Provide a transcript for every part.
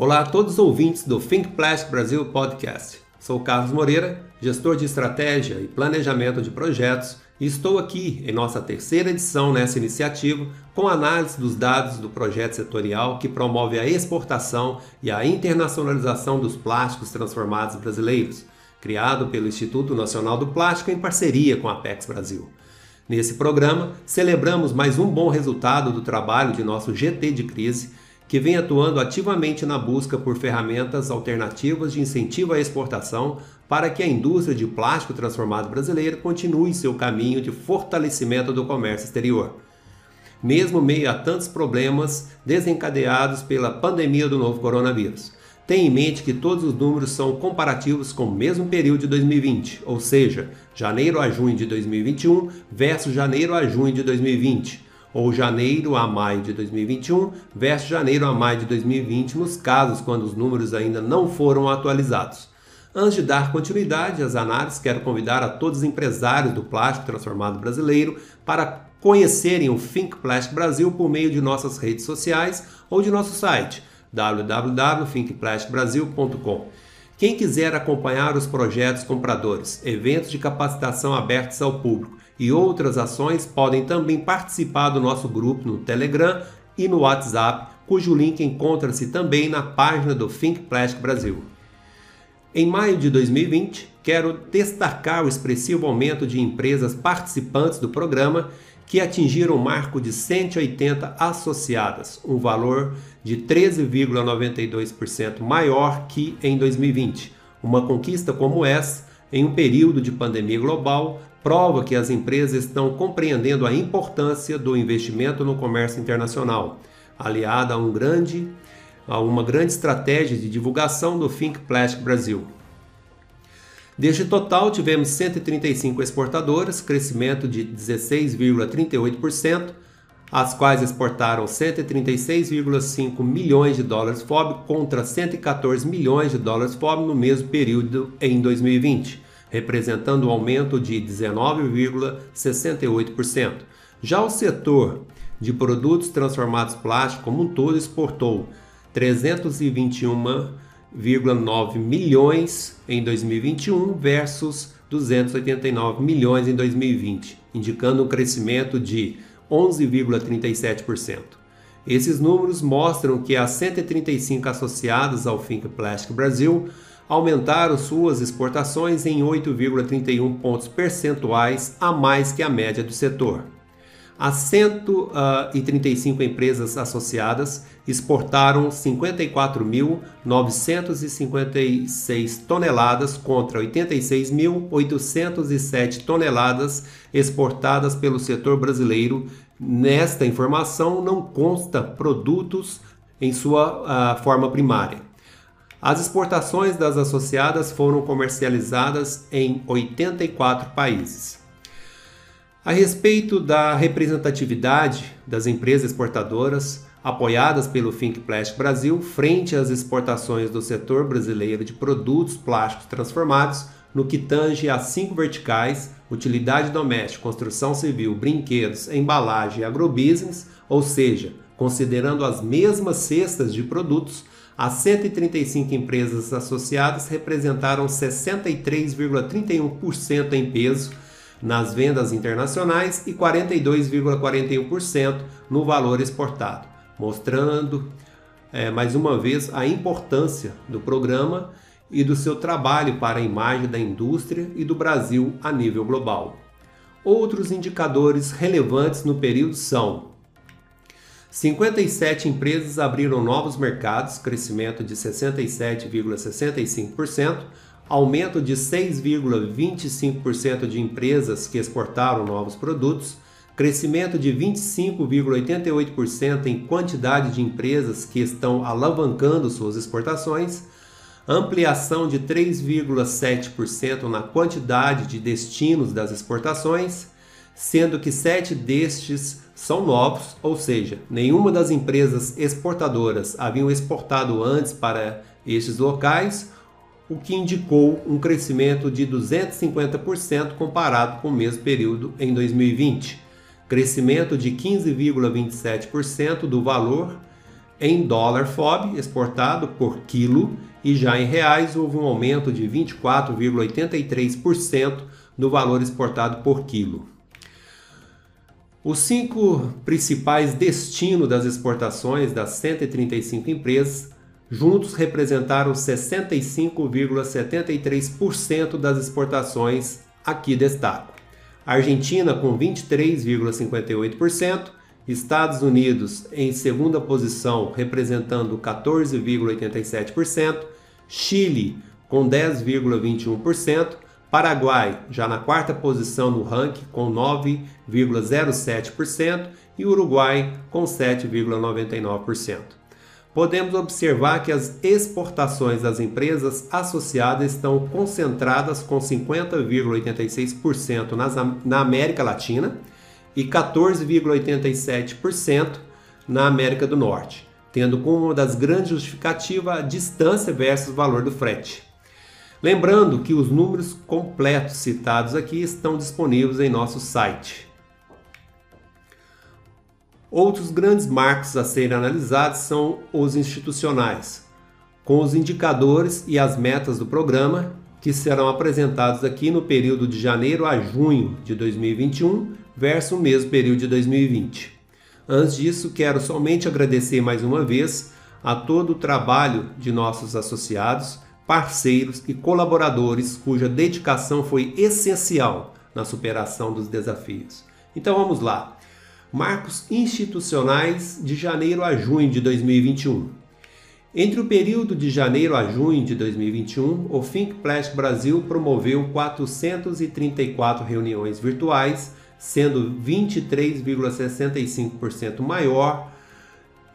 Olá a todos os ouvintes do Think Plastic Brasil Podcast. Sou Carlos Moreira, gestor de estratégia e planejamento de projetos, e estou aqui em nossa terceira edição nessa iniciativa com análise dos dados do projeto setorial que promove a exportação e a internacionalização dos plásticos transformados brasileiros, criado pelo Instituto Nacional do Plástico em parceria com a Apex Brasil. Nesse programa, celebramos mais um bom resultado do trabalho de nosso GT de crise que vem atuando ativamente na busca por ferramentas alternativas de incentivo à exportação para que a indústria de plástico transformado brasileira continue seu caminho de fortalecimento do comércio exterior. Mesmo meio a tantos problemas desencadeados pela pandemia do novo coronavírus. Tenha em mente que todos os números são comparativos com o mesmo período de 2020, ou seja, janeiro a junho de 2021 versus janeiro a junho de 2020 ou janeiro a maio de 2021 versus janeiro a maio de 2020, nos casos quando os números ainda não foram atualizados. Antes de dar continuidade às análises, quero convidar a todos os empresários do plástico transformado brasileiro para conhecerem o Think Plastic Brasil por meio de nossas redes sociais ou de nosso site www.thinkplasticbrasil.com. Quem quiser acompanhar os projetos compradores, eventos de capacitação abertos ao público e outras ações podem também participar do nosso grupo no Telegram e no WhatsApp, cujo link encontra-se também na página do Think Plastic Brasil. Em maio de 2020, quero destacar o expressivo aumento de empresas participantes do programa que atingiram o marco de 180 associadas, um valor de 13,92% maior que em 2020. Uma conquista como essa, em um período de pandemia global, prova que as empresas estão compreendendo a importância do investimento no comércio internacional, aliada a, um grande, a uma grande estratégia de divulgação do Think Plastic Brasil. Deste total, tivemos 135 exportadoras, crescimento de 16,38%, as quais exportaram 136,5 milhões de dólares FOB contra 114 milhões de dólares FOB no mesmo período em 2020 representando um aumento de 19,68%. Já o setor de produtos transformados plásticos como um todo exportou 321,9 milhões em 2021 versus 289 milhões em 2020, indicando um crescimento de 11,37%. Esses números mostram que as 135 associadas ao Think Plastic Brasil aumentaram suas exportações em 8,31 pontos percentuais a mais que a média do setor. As 135 empresas associadas exportaram 54.956 toneladas contra 86.807 toneladas exportadas pelo setor brasileiro. Nesta informação não consta produtos em sua uh, forma primária. As exportações das associadas foram comercializadas em 84 países. A respeito da representatividade das empresas exportadoras apoiadas pelo Think Plastic Brasil frente às exportações do setor brasileiro de produtos plásticos transformados, no que tange a cinco verticais: utilidade doméstica, construção civil, brinquedos, embalagem e agrobusiness, ou seja, considerando as mesmas cestas de produtos, as 135 empresas associadas representaram 63,31% em peso nas vendas internacionais e 42,41% no valor exportado, mostrando é, mais uma vez a importância do programa e do seu trabalho para a imagem da indústria e do Brasil a nível global. Outros indicadores relevantes no período são 57 empresas abriram novos mercados, crescimento de 67,65%, aumento de 6,25% de empresas que exportaram novos produtos, crescimento de 25,88% em quantidade de empresas que estão alavancando suas exportações, ampliação de 3,7% na quantidade de destinos das exportações, sendo que sete destes são novos, ou seja, nenhuma das empresas exportadoras haviam exportado antes para estes locais, o que indicou um crescimento de 250% comparado com o mesmo período em 2020. Crescimento de 15,27% do valor Em dólar FOB exportado por quilo e já em reais houve um aumento de 24,83% no valor exportado por quilo. Os cinco principais destinos das exportações das 135 empresas juntos representaram 65,73% das exportações. Aqui destaco: Argentina com 23,58%, Estados Unidos em segunda posição, representando 14,87%, Chile com 10,21%, Paraguai, já na quarta posição no ranking, com 9,07%, e Uruguai, com 7,99%. Podemos observar que as exportações das empresas associadas estão concentradas com 50,86% na América Latina e 14,87% na América do Norte, tendo como uma das grandes justificativas a distância versus valor do frete. Lembrando que os números completos citados aqui estão disponíveis em nosso site. Outros grandes marcos a serem analisados são os institucionais, com os indicadores e as metas do programa que serão apresentados aqui no período de janeiro a junho de 2021 versus o mesmo período de 2020. Antes disso, quero somente agradecer mais uma vez a todo o trabalho de nossos associados parceiros e colaboradores cuja dedicação foi essencial na superação dos desafios. Então vamos lá. Marcos institucionais de janeiro a junho de 2021. Entre o período de janeiro a junho de 2021, o Think Plastic Brasil promoveu 434 reuniões virtuais, sendo 23,65% maior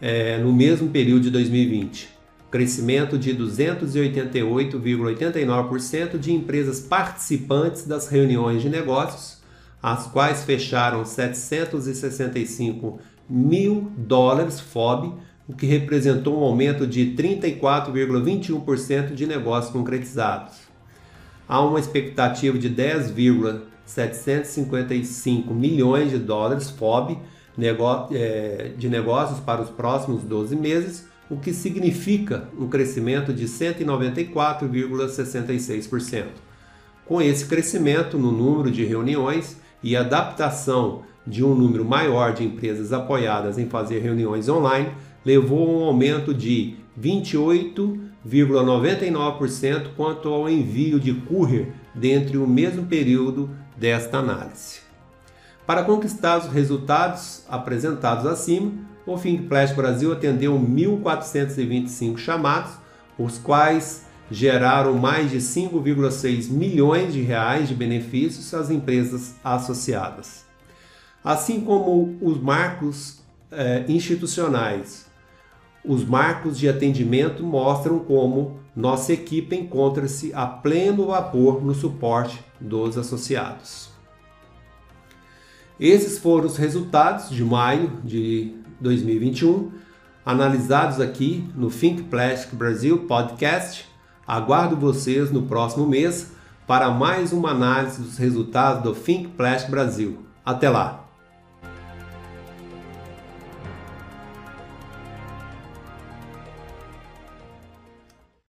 é, no mesmo período de 2020 crescimento de 288,89% de empresas participantes das reuniões de negócios, as quais fecharam 765 mil dólares FOB, o que representou um aumento de 34,21% de negócios concretizados. Há uma expectativa de 10,755 milhões de dólares FOB eh, de negócios para os próximos 12 meses, o que significa um crescimento de 194,66%. Com esse crescimento no número de reuniões e adaptação de um número maior de empresas apoiadas em fazer reuniões online, levou a um aumento de 28,99% quanto ao envio de courier dentre o mesmo período desta análise. Para conquistar os resultados apresentados acima, o Think Plastic Brasil atendeu 1.425 chamados, os quais geraram mais de 5,6 milhões de reais de benefícios às empresas associadas. Assim como os marcos eh, institucionais, os marcos de atendimento mostram como nossa equipe encontra-se a pleno vapor no suporte dos associados. Esses foram os resultados de maio de 2021, analisados aqui no Think Plastic Brasil Podcast. Aguardo vocês no próximo mês para mais uma análise dos resultados do Think Plastic Brasil. Até lá!